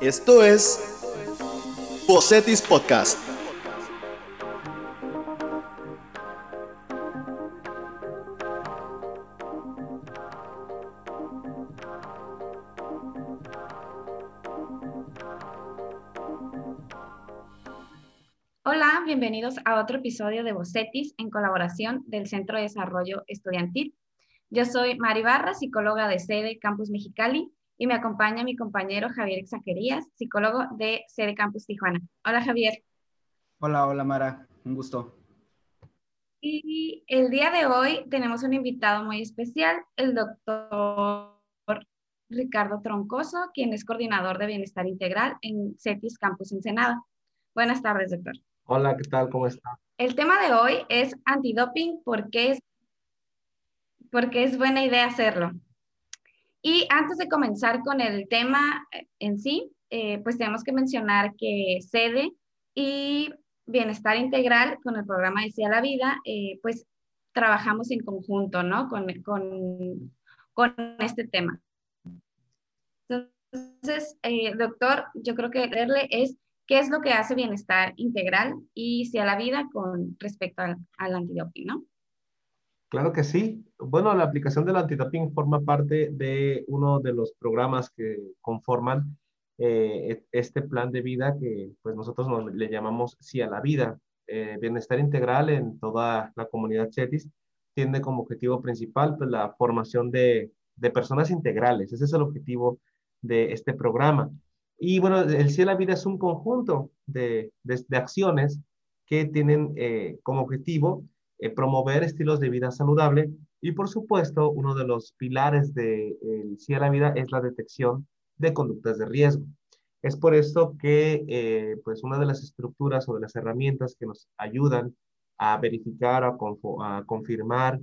Esto es Bocetis Podcast. Hola, bienvenidos a otro episodio de Bocetis en colaboración del Centro de Desarrollo Estudiantil. Yo soy Mari Barra, psicóloga de sede Campus Mexicali, y me acompaña mi compañero Javier Exaquerías, psicólogo de sede Campus Tijuana. Hola Javier. Hola, hola Mara, un gusto. Y el día de hoy tenemos un invitado muy especial, el doctor Ricardo Troncoso, quien es coordinador de bienestar integral en CETIS Campus Ensenada. Buenas tardes, doctor. Hola, ¿qué tal? ¿Cómo está? El tema de hoy es antidoping, ¿por qué es, porque es buena idea hacerlo? Y antes de comenzar con el tema eh, en sí, eh, pues tenemos que mencionar que sede y bienestar integral con el programa de la Vida, eh, pues trabajamos en conjunto, ¿no? Con, con, con este tema. Entonces, doctor, yo creo que leerle es qué es lo que hace bienestar integral y a la vida con respecto al, al antidoping, ¿no? Claro que sí. Bueno, la aplicación del antidoping forma parte de uno de los programas que conforman eh, este plan de vida que pues nosotros le llamamos Sí a la Vida. Eh, bienestar integral en toda la comunidad CETIS tiene como objetivo principal pues, la formación de, personas integrales. Ese es el objetivo de este programa. Y bueno, el Sí a la Vida es un conjunto de, de, acciones que tienen eh, como objetivo eh, promover estilos de vida saludable y por supuesto uno de los pilares de, Sí a la Vida es la detección de conductas de riesgo. Es por esto que eh, pues una de las estructuras o de las herramientas que nos ayudan a verificar, a, a confirmar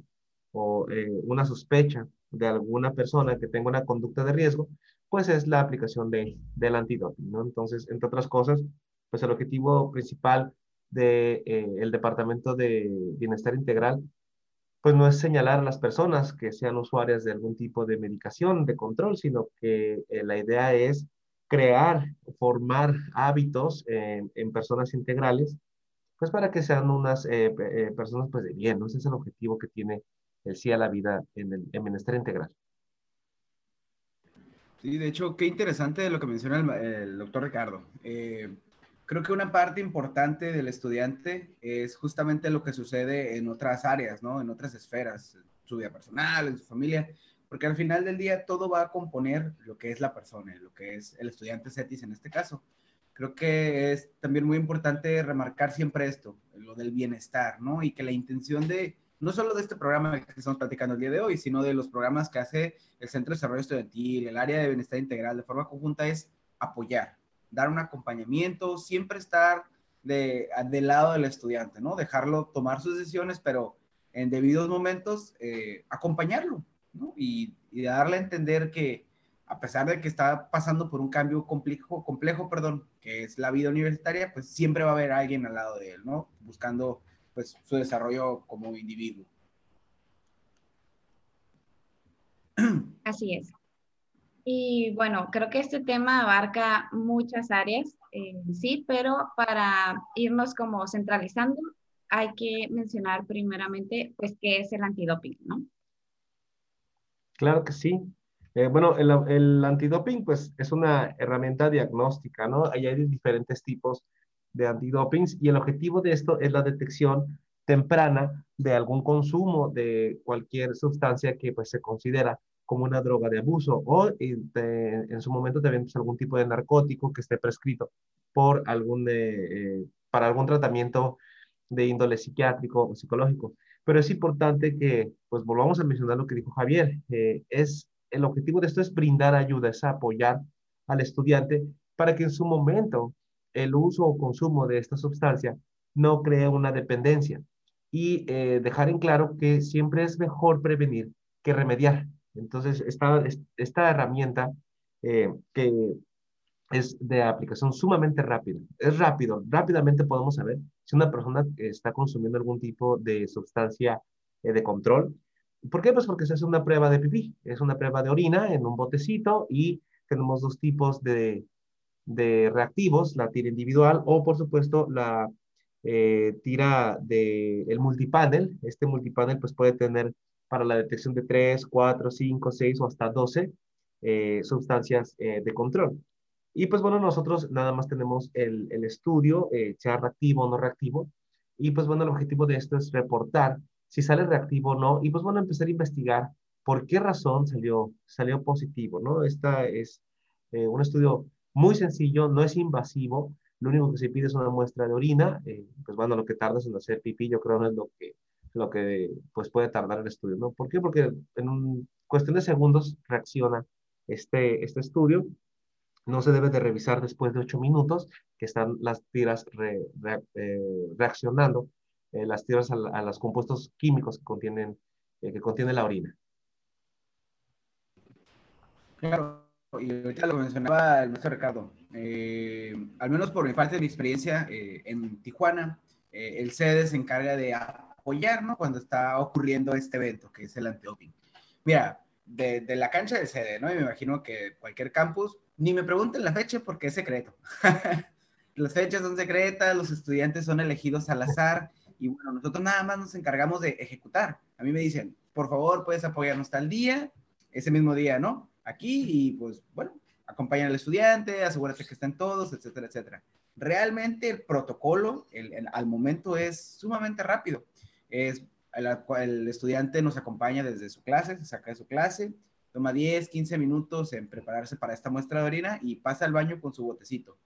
o una sospecha de alguna persona que tenga una conducta de riesgo, pues es la aplicación de, del antidoping, ¿no? Entonces, entre otras cosas, pues el objetivo principal del de, eh, Departamento de Bienestar Integral, pues no es señalar a las personas que sean usuarias de algún tipo de medicación, de control, sino que eh, la idea es crear, formar hábitos en, personas integrales, pues para que sean unas eh, personas pues de bien. Ese es el objetivo que tiene el sí a la vida en el en bienestar integral. Sí, de hecho, qué interesante lo que menciona el, doctor Ricardo. Creo que una parte importante del estudiante es justamente lo que sucede en otras áreas, ¿no? En otras esferas, en su vida personal, en su familia, porque al final del día todo va a componer lo que es la persona, lo que es el estudiante CETIS en este caso. Creo que es también muy importante remarcar siempre esto, lo del bienestar, ¿no? Y que la intención de, no solo de este programa que estamos platicando el día de hoy, sino de los programas que hace el Centro de Desarrollo Estudiantil, el área de bienestar integral de forma conjunta, es apoyar, dar un acompañamiento, siempre estar de, del lado del estudiante, ¿no? Dejarlo tomar sus decisiones, pero en debidos momentos eh, acompañarlo, ¿no? Y, darle a entender que a pesar de que está pasando por un cambio complejo, complejo, perdón, que es la vida universitaria, pues siempre va a haber alguien al lado de él, ¿no? Buscando pues, su desarrollo como individuo. Así es. Y bueno, creo que este tema abarca muchas áreas, eh, sí, pero para irnos como centralizando, hay que mencionar primeramente, pues, qué es el antidoping, ¿no? Claro que sí. Eh, bueno, el, el, antidoping, pues, es una herramienta diagnóstica, ¿no? Ahí hay diferentes tipos de antidopings y el objetivo de esto es la detección temprana de algún consumo de cualquier sustancia que pues se considera como una droga de abuso o en su momento también pues, algún tipo de narcótico que esté prescrito por algún, eh, eh, para algún tratamiento de índole psiquiátrico o psicológico. Pero es importante que pues volvamos a mencionar lo que dijo Javier. Eh, es, el objetivo de esto es brindar ayuda, es apoyar al estudiante para que en su momento el uso o consumo de esta sustancia no cree una dependencia y eh, dejar en claro que siempre es mejor prevenir que remediar. Entonces, esta, esta herramienta eh, que es de aplicación sumamente rápida, es rápido, rápidamente podemos saber si una persona está consumiendo algún tipo de sustancia eh, de control. ¿Por qué? Pues porque se hace una prueba de pipí, es una prueba de orina en un botecito y tenemos dos tipos de, de reactivos, la tira individual o por supuesto la eh, tira del el multipanel. Este multipanel pues puede tener para la detección de 3, 4, 5, 6 o hasta 12 eh, sustancias eh, de control. Y pues bueno, nosotros nada más tenemos el, el estudio, sea reactivo o no reactivo. Y pues bueno, el objetivo de esto es reportar si sale reactivo o no. Y pues bueno, empezar a investigar por qué razón salió, salió positivo, ¿no? Esta es un estudio muy sencillo, no es invasivo, lo único que se pide es una muestra de orina, eh, pues bueno, lo que tardas en hacer pipí yo creo no es lo que, lo que pues puede tardar el estudio, ¿no? ¿Por qué? Porque en un, cuestión de segundos reacciona este, este estudio, no se debe de revisar después de ocho minutos que están las tiras eh, reaccionando, eh, las tiras a, a, los compuestos químicos que contienen, que contiene la orina. Claro, y ahorita lo mencionaba el maestro Ricardo, eh, al menos por mi parte mi experiencia eh, en Tijuana, eh, el CEDE se encarga de apoyar, ¿no? Cuando está ocurriendo este evento, que es el antidoping. Mira, de, de, la cancha del CEDE, ¿no? Y me imagino que cualquier campus, ni me pregunten la fecha porque es secreto. Las fechas son secretas, los estudiantes son elegidos al azar y bueno, nosotros nada más nos encargamos de ejecutar. A mí me dicen, por favor, puedes apoyarnos tal día, ese mismo día, ¿no? aquí y pues bueno, acompañan al estudiante, asegúrate que estén todos, etcétera, etcétera. Realmente el protocolo el, al momento es sumamente rápido. Es, el, el, estudiante nos acompaña desde su clase, se saca de su clase, toma 10, 15 minutos en prepararse para esta muestra de orina y pasa al baño con su botecito.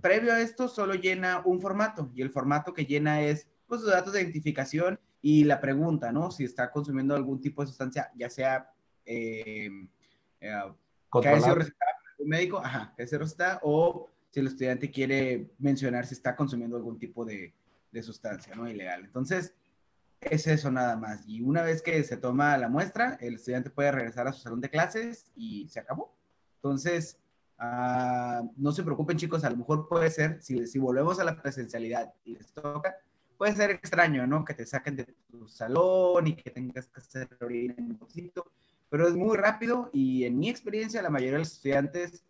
Previo a esto solo llena un formato y el formato que llena es pues sus datos de identificación y la pregunta, ¿no? Si está consumiendo algún tipo de sustancia, ya sea eh, eh, que haya sido recetado por un médico, ajá, que haya sido recetado, o si el estudiante quiere mencionar si está consumiendo algún tipo de, de sustancia, ¿no? Ilegal. Entonces, es eso nada más. Y una vez que se toma la muestra, el estudiante puede regresar a su salón de clases y se acabó. Entonces, uh, no se preocupen chicos, a lo mejor puede ser, si, si volvemos a la presencialidad y les toca, puede ser extraño, ¿no? Que te saquen de tu salón y que tengas que hacer orina en un bolsito pero es muy rápido y en mi experiencia la mayoría de los estudiantes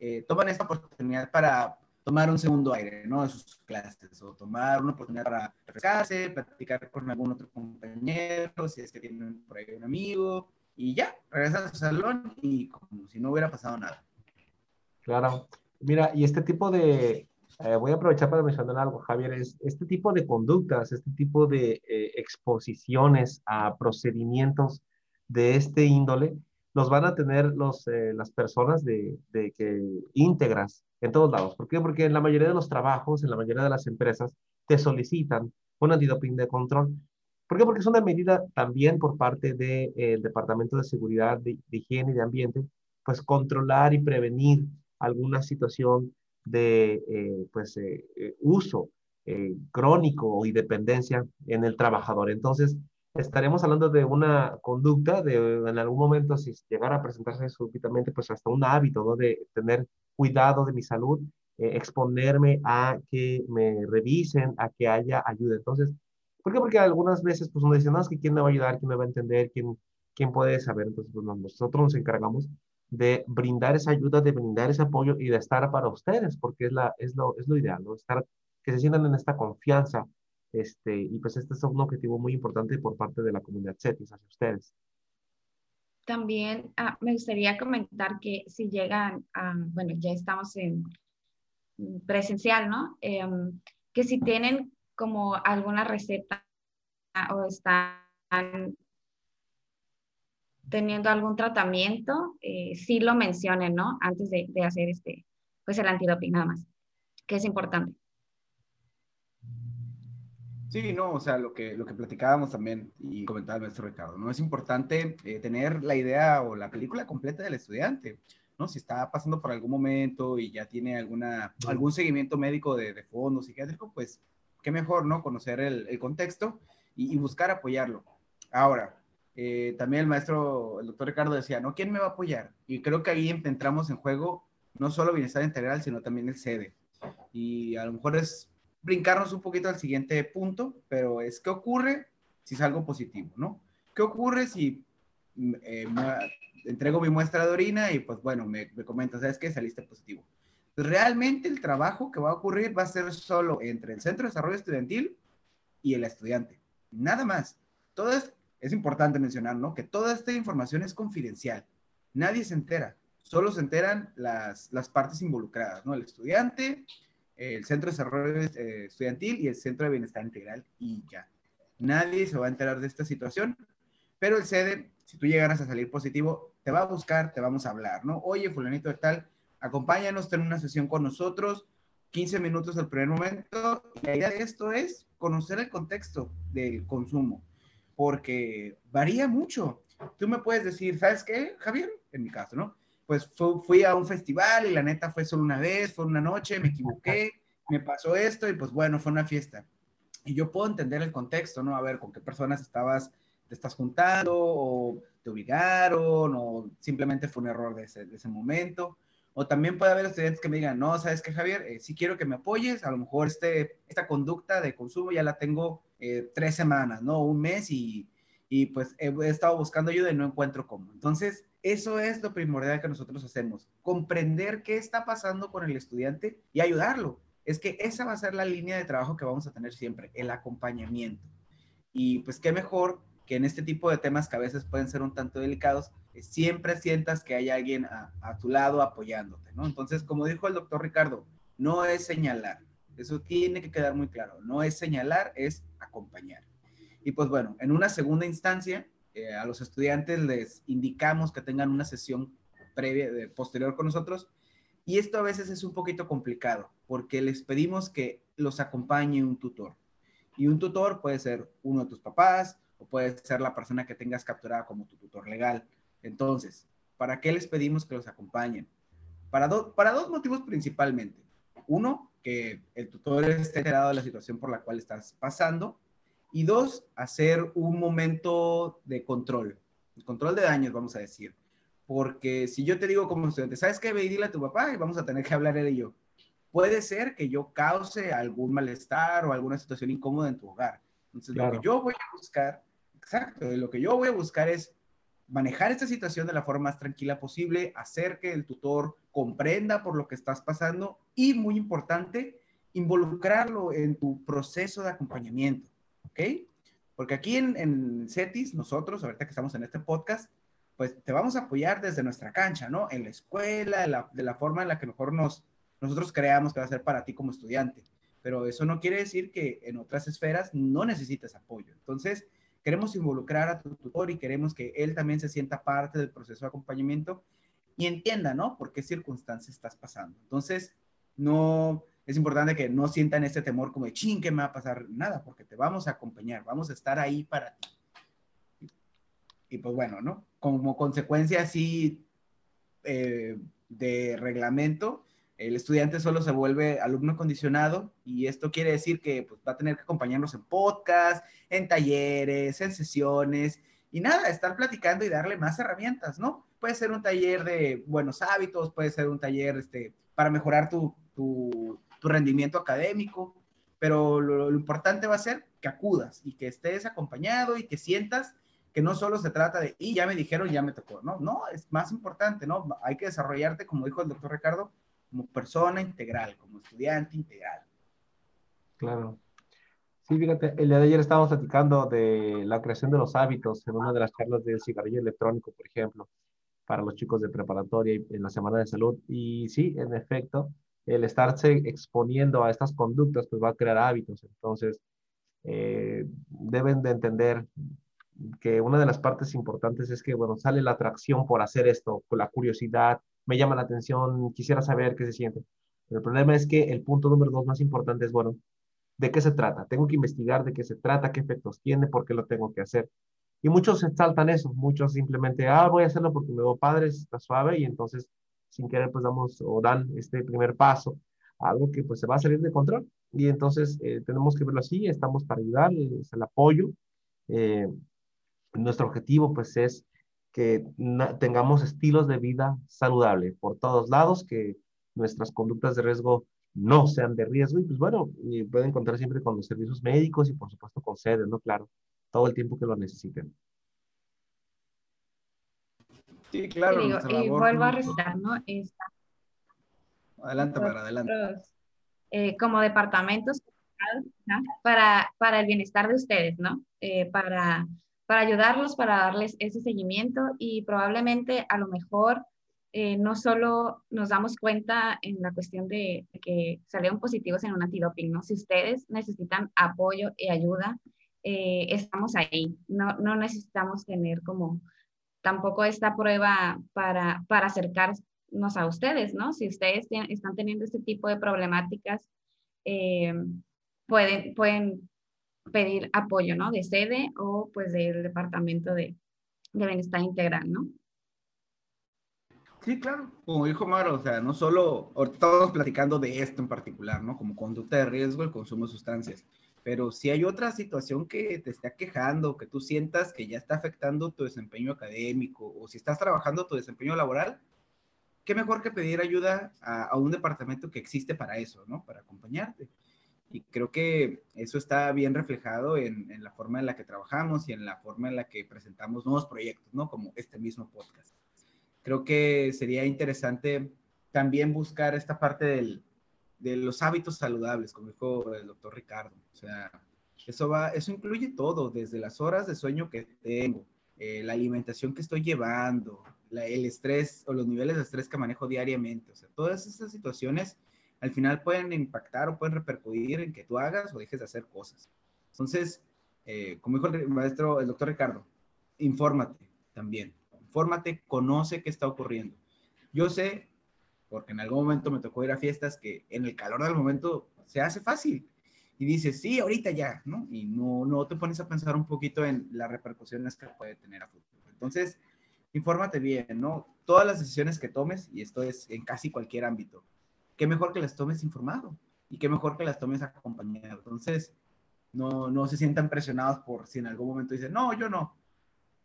eh, toman esta oportunidad para tomar un segundo aire, ¿no? De sus clases, o tomar una oportunidad para refrescarse, platicar con algún otro compañero, si es que tienen por ahí un amigo, y ya, regresan a su salón y como si no hubiera pasado nada. Claro. Mira, y este tipo de, eh, voy a aprovechar para mencionar algo, Javier, es este tipo de conductas, este tipo de eh, exposiciones a procedimientos de este índole los van a tener los, eh, las personas de, de, que íntegras en todos lados. ¿Por qué? Porque en la mayoría de los trabajos, en la mayoría de las empresas, te solicitan un antidoping de control. ¿Por qué? Porque es una medida también por parte del de, Departamento de Seguridad, de, Higiene y de Ambiente, pues controlar y prevenir alguna situación de eh, pues, eh, uso crónico y dependencia en el trabajador. Entonces, estaremos hablando de una conducta, de en algún momento si llegara a presentarse súbitamente, pues hasta un hábito, ¿no? De tener cuidado de mi salud, eh, exponerme a que me revisen, a que haya ayuda. Entonces, ¿por qué? Porque algunas veces pues uno dice, no, es que quién me va a ayudar, quién me va a entender, quién, quién puede saber. Entonces, pues, nosotros nos encargamos de brindar esa ayuda, de brindar ese apoyo y de estar para ustedes, porque es, la, es, lo, es lo ideal, ¿no? Estar, que se sientan en esta confianza este, y pues este es un objetivo muy importante por parte de la comunidad CETIS hacia ustedes. También ah, me gustaría comentar que si llegan, a, bueno, ya estamos en presencial, ¿no? Em, que si tienen como alguna receta o están teniendo algún tratamiento, eh, sí lo mencionen, ¿no? Antes de, hacer este, pues el antidoping nada más, que es importante. Sí, no, o sea, lo que, lo que platicábamos también y comentaba el maestro Ricardo, ¿no? Es importante eh, tener la idea o la película completa del estudiante, ¿no? Si está pasando por algún momento y ya tiene alguna, algún seguimiento médico de, de fondo psiquiátrico, pues qué mejor, ¿no? Conocer el, el contexto y, y, buscar apoyarlo. Ahora, eh, también el maestro, el doctor Ricardo decía, ¿no? ¿Quién me va a apoyar? Y creo que ahí entramos en juego no solo bienestar integral, sino también el sede. Y a lo mejor es brincarnos un poquito al siguiente punto, pero es qué ocurre si es algo positivo, ¿no? ¿Qué ocurre si mm, eh, entrego mi muestra de orina y pues bueno, me, me comentas, ¿sabes qué? Saliste positivo. realmente el trabajo que va a ocurrir va a ser solo entre el Centro de Desarrollo Estudiantil y el estudiante. Nada más. Todo es, es importante mencionar, ¿no? Que toda esta información es confidencial. Nadie se entera. Solo se enteran las, las partes involucradas, ¿no? El estudiante, el Centro de Desarrollo eh, Estudiantil y el Centro de Bienestar Integral y ya. Nadie se va a enterar de esta situación, pero el sede, si tú llegaras a salir positivo, te va a buscar, te vamos a hablar, ¿no? Oye, fulanito de tal, acompáñanos, ten una sesión con nosotros, 15 minutos al primer momento. La idea de esto es conocer el contexto del consumo, porque varía mucho. Tú me puedes decir, ¿sabes qué, Javier? En mi caso, ¿no? Pues fui a un festival y la neta fue solo una vez, fue una noche, me equivoqué, me pasó esto y pues bueno, fue una fiesta. Y yo puedo entender el contexto, ¿no? A ver, con qué personas estabas, te estás juntando o te obligaron o simplemente fue un error de ese, de ese momento o también puede haber estudiantes que me digan, no, sabes que Javier, eh, si quiero que me apoyes, a lo mejor este, esta conducta de consumo ya la tengo eh, tres semanas, ¿no? Un mes y, y pues he, estado buscando ayuda y no encuentro cómo. Entonces, eso es lo primordial que nosotros hacemos, comprender qué está pasando con el estudiante y ayudarlo. Es que esa va a ser la línea de trabajo que vamos a tener siempre, el acompañamiento. Y pues qué mejor que en este tipo de temas que a veces pueden ser un tanto delicados, siempre sientas que hay alguien a, tu lado apoyándote, ¿no? Entonces, como dijo el doctor Ricardo, no es señalar, eso tiene que quedar muy claro, no es señalar, es acompañar. Y pues bueno, en una segunda instancia, eh, a los estudiantes les indicamos que tengan una sesión previa, de, posterior con nosotros, y esto a veces es un poquito complicado, porque les pedimos que los acompañe un tutor. Y un tutor puede ser uno de tus papás, o puede ser la persona que tengas capturada como tu tutor legal. Entonces, ¿para qué les pedimos que los acompañen? Para, para dos motivos principalmente. Uno, que el tutor esté enterado de la situación por la cual estás pasando. Y dos, hacer un momento de control, control de daños, vamos a decir. Porque si yo te digo como estudiante, ¿sabes qué? Ve y dile a tu papá y vamos a tener que hablar él y yo. Puede ser que yo cause algún malestar o alguna situación incómoda en tu hogar. Entonces, lo que yo voy a buscar, exacto, lo que yo voy a buscar es manejar esta situación de la forma más tranquila posible, hacer que el tutor comprenda por lo que estás pasando y, muy importante, involucrarlo en tu proceso de acompañamiento, ¿ok? Porque aquí en, CETIS, nosotros, ahorita que estamos en este podcast, pues te vamos a apoyar desde nuestra cancha, ¿no? En la escuela, de la forma en la que mejor nos, nosotros creamos que va a ser para ti como estudiante. Pero eso no quiere decir que en otras esferas no necesites apoyo. Entonces, Queremos involucrar a tu tutor y queremos que él también se sienta parte del proceso de acompañamiento y entienda, ¿no? Por qué circunstancias estás pasando. Entonces, no, es importante que no sientan este temor como de, ching, ¿qué me va a pasar? Nada, porque te vamos a acompañar, vamos a estar ahí para ti. Y pues bueno, ¿no? Como consecuencia así eh, de reglamento, el estudiante solo se vuelve alumno condicionado y esto quiere decir que pues, va a tener que acompañarnos en podcast, en talleres, en sesiones y nada, estar platicando y darle más herramientas, ¿no? Puede ser un taller de buenos hábitos, puede ser un taller este, para mejorar tu, tu, rendimiento académico, pero lo, lo importante va a ser que acudas y que estés acompañado y que sientas que no solo se trata de, y ya me dijeron, ya me tocó, no, no, es más importante, ¿no? Hay que desarrollarte, como dijo el doctor Ricardo, como persona integral, como estudiante integral. Claro. Sí, fíjate, el día de ayer estábamos platicando de la creación de los hábitos en una de las charlas del cigarrillo electrónico, por ejemplo, para los chicos de preparatoria y en la Semana de Salud. Y sí, en efecto, el estarse exponiendo a estas conductas, pues va a crear hábitos. Entonces, eh, deben de entender que una de las partes importantes es que, bueno, sale la atracción por hacer esto, con la curiosidad, me llama la atención, quisiera saber qué se siente. Pero el problema es que el punto número dos más importante es, bueno, ¿de qué se trata? Tengo que investigar de qué se trata, qué efectos tiene, por qué lo tengo que hacer. Y muchos saltan eso, muchos simplemente, ah, voy a hacerlo porque me veo padre, está suave, y entonces sin querer pues damos o dan este primer paso, algo que pues se va a salir de control. Y entonces eh, tenemos que verlo así, estamos para ayudar, es el apoyo. Eh, nuestro objetivo pues es que tengamos estilos de vida saludable por todos lados, que nuestras conductas de riesgo no sean de riesgo y pues bueno, pueden contar siempre con los servicios médicos y por supuesto con sedes, ¿no? Claro, todo el tiempo que lo necesiten. Sí, claro. y vuelvo a recitar, ¿no? Esta, Adelante, para adelante. Eh, como departamentos para, para el bienestar de ustedes, ¿no? Eh, para, para ayudarlos, para darles ese seguimiento y probablemente a lo mejor eh, no solo nos damos cuenta en la cuestión de, que salieron positivos en un antidoping, ¿no? Si ustedes necesitan apoyo y ayuda, eh, estamos ahí. No, no necesitamos tener como tampoco esta prueba para, para acercarnos a ustedes, ¿no? Si ustedes están teniendo este tipo de problemáticas, eh, pueden, pueden pedir apoyo, ¿no? De sede o pues del Departamento de, de Bienestar Integral, ¿no? Sí, claro, como dijo Maro, o sea, no solo, ahorita estamos platicando de esto en particular, ¿no? Como conducta de riesgo, el consumo de sustancias, pero si hay otra situación que te está quejando, que tú sientas que ya está afectando tu desempeño académico o si estás trabajando tu desempeño laboral, qué mejor que pedir ayuda a, un departamento que existe para eso, ¿no? Para acompañarte. Y creo que eso está bien reflejado en, en la forma en la que trabajamos y en la forma en la que presentamos nuevos proyectos, ¿no? Como este mismo podcast creo que sería interesante también buscar esta parte del, de los hábitos saludables, como dijo el doctor Ricardo. O sea, eso, va, eso incluye todo, desde las horas de sueño que tengo, eh, la alimentación que estoy llevando, el estrés o los niveles de estrés que manejo diariamente. O sea, todas esas situaciones al final pueden impactar o pueden repercutir en que tú hagas o dejes de hacer cosas. Entonces, eh, como dijo el maestro, el doctor Ricardo, infórmate también fórmate, conoce qué está ocurriendo. Yo sé, porque en algún momento me tocó ir a fiestas que en el calor del momento se hace fácil y dices, sí, ahorita ya, ¿no? Y no, no te pones a pensar un poquito en las repercusiones que puede tener a futuro. Entonces, infórmate bien, ¿no? Todas las decisiones que tomes, y esto es en casi cualquier ámbito, qué mejor que las tomes informado y qué mejor que las tomes acompañado. Entonces, no, no se sientan presionados por si en algún momento dicen, no, yo no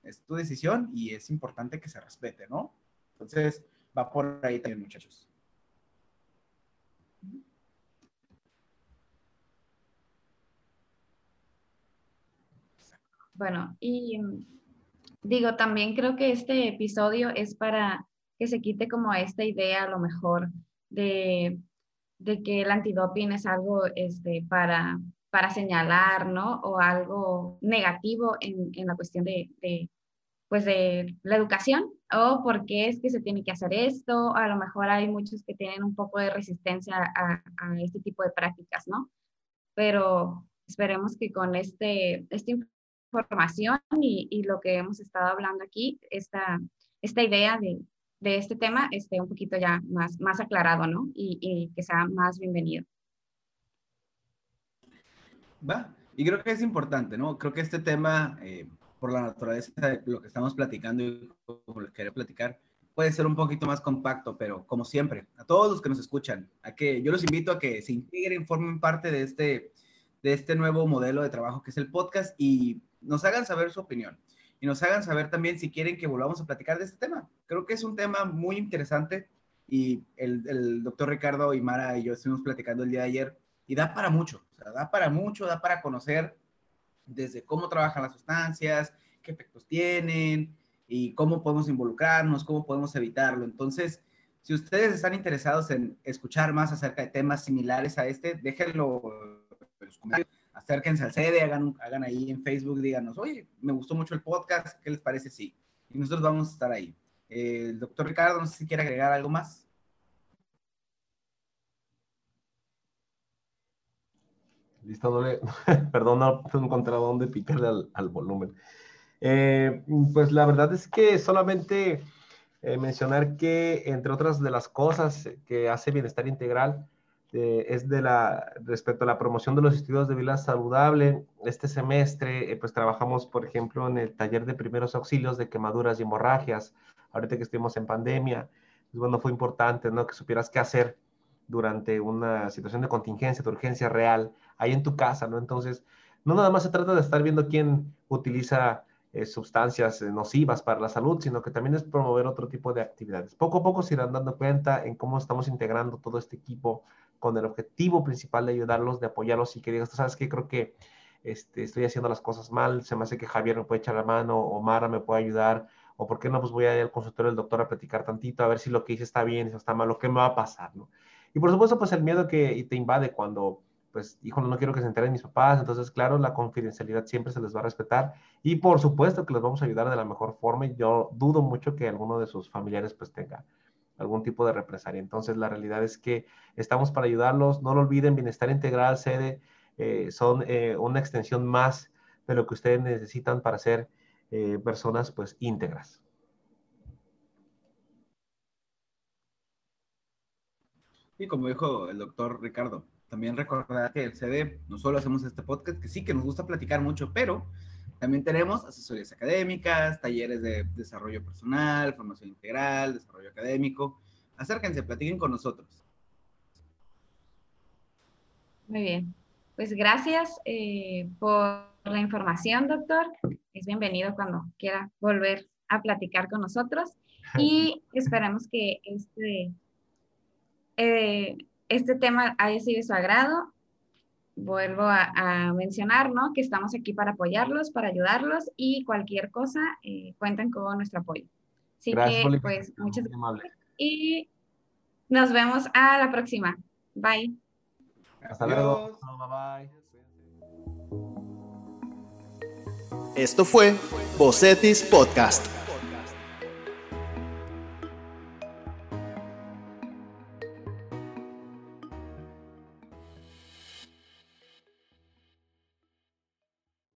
es tu decisión y es importante que se respete, ¿no? Entonces, va por ahí también, muchachos. Bueno, y digo, también creo que este episodio es para que se quite como esta idea a lo mejor de, que el antidoping es algo este, para, para señalar, ¿no? O algo negativo en, la cuestión de, pues de la educación o por qué es que se tiene que hacer esto. A lo mejor hay muchos que tienen un poco de resistencia a, este tipo de prácticas, ¿no? Pero esperemos que con este, esta información y, lo que hemos estado hablando aquí, esta, esta idea de, de este tema esté un poquito ya más, más aclarado, ¿no? Y, que sea más bienvenido. Va, y creo que es importante, ¿no? Creo que este tema, eh, por la naturaleza de lo que estamos platicando y como les quería platicar, puede ser un poquito más compacto, pero como siempre, a todos los que nos escuchan, a que yo los invito a que se integren, formen parte de este, de este nuevo modelo de trabajo que es el podcast y nos hagan saber su opinión y nos hagan saber también si quieren que volvamos a platicar de este tema. Creo que es un tema muy interesante y el, el doctor Ricardo y Mara y yo estuvimos platicando el día de ayer y da para mucho, o sea, da para mucho, da para conocer desde cómo trabajan las sustancias, qué efectos tienen y cómo podemos involucrarnos, cómo podemos evitarlo. Entonces, si ustedes están interesados en escuchar más acerca de temas similares a este, déjenlo en los comentarios, acérquense al sede, hagan, hagan ahí en Facebook, díganos, oye, me gustó mucho el podcast, ¿qué les parece? Sí. Y nosotros vamos a estar ahí. Eh, el doctor Ricardo, no sé si quiere agregar algo más. Listo, no le, perdón, no encontré dónde picarle al, volumen. Eh, pues la verdad es que solamente eh, mencionar que, entre otras de las cosas que hace Bienestar Integral, eh, es de la, respecto a la promoción de los estilos de vida saludable. Este semestre, pues trabajamos, por ejemplo, en el taller de primeros auxilios de quemaduras y hemorragias, ahorita que estuvimos en pandemia. Pues bueno, fue importante, ¿no? Que supieras qué hacer durante una situación de contingencia, de urgencia real, ahí en tu casa, ¿no? Entonces, no nada más se trata de estar viendo quién utiliza eh, sustancias eh, nocivas para la salud, sino que también es promover otro tipo de actividades. Poco a poco se irán dando cuenta en cómo estamos integrando todo este equipo con el objetivo principal de ayudarlos, de apoyarlos y que digas, ¿sabes qué? Creo que este, estoy haciendo las cosas mal, se me hace que Javier me puede echar la mano, o Mara me puede ayudar, o por qué no, pues voy a ir al consultorio del doctor a platicar tantito, a ver si lo que hice está bien, si está mal, lo que me va a pasar, ¿no? Y por supuesto, pues el miedo que te invade cuando, pues, hijo, no quiero que se enteren mis papás. Entonces, claro, la confidencialidad siempre se les va a respetar. Y por supuesto que les vamos a ayudar de la mejor forma. Yo dudo mucho que alguno de sus familiares, pues, tenga algún tipo de represalia. Entonces, la realidad es que estamos para ayudarlos. No lo olviden, Bienestar Integral, sede, eh, son eh, una extensión más de lo que ustedes necesitan para ser eh, personas, pues, íntegras. Y como dijo el doctor Ricardo, también recordar que el CD no solo hacemos este podcast, que sí que nos gusta platicar mucho, pero también tenemos asesorías académicas, talleres de desarrollo personal, formación integral, desarrollo académico. Acérquense, platiquen con nosotros. Muy bien. Pues gracias eh, por la información, doctor. Es bienvenido cuando quiera volver a platicar con nosotros y esperamos que este eh, este tema haya sido de su agrado. Vuelvo a, mencionar, ¿no? Que estamos aquí para apoyarlos, para ayudarlos y cualquier cosa, eh, cuenten con nuestro apoyo. Así que, pues, muchas gracias. Y nos vemos a la próxima. Bye. Hasta luego. Bye bye. Esto fue Bocetis Podcast.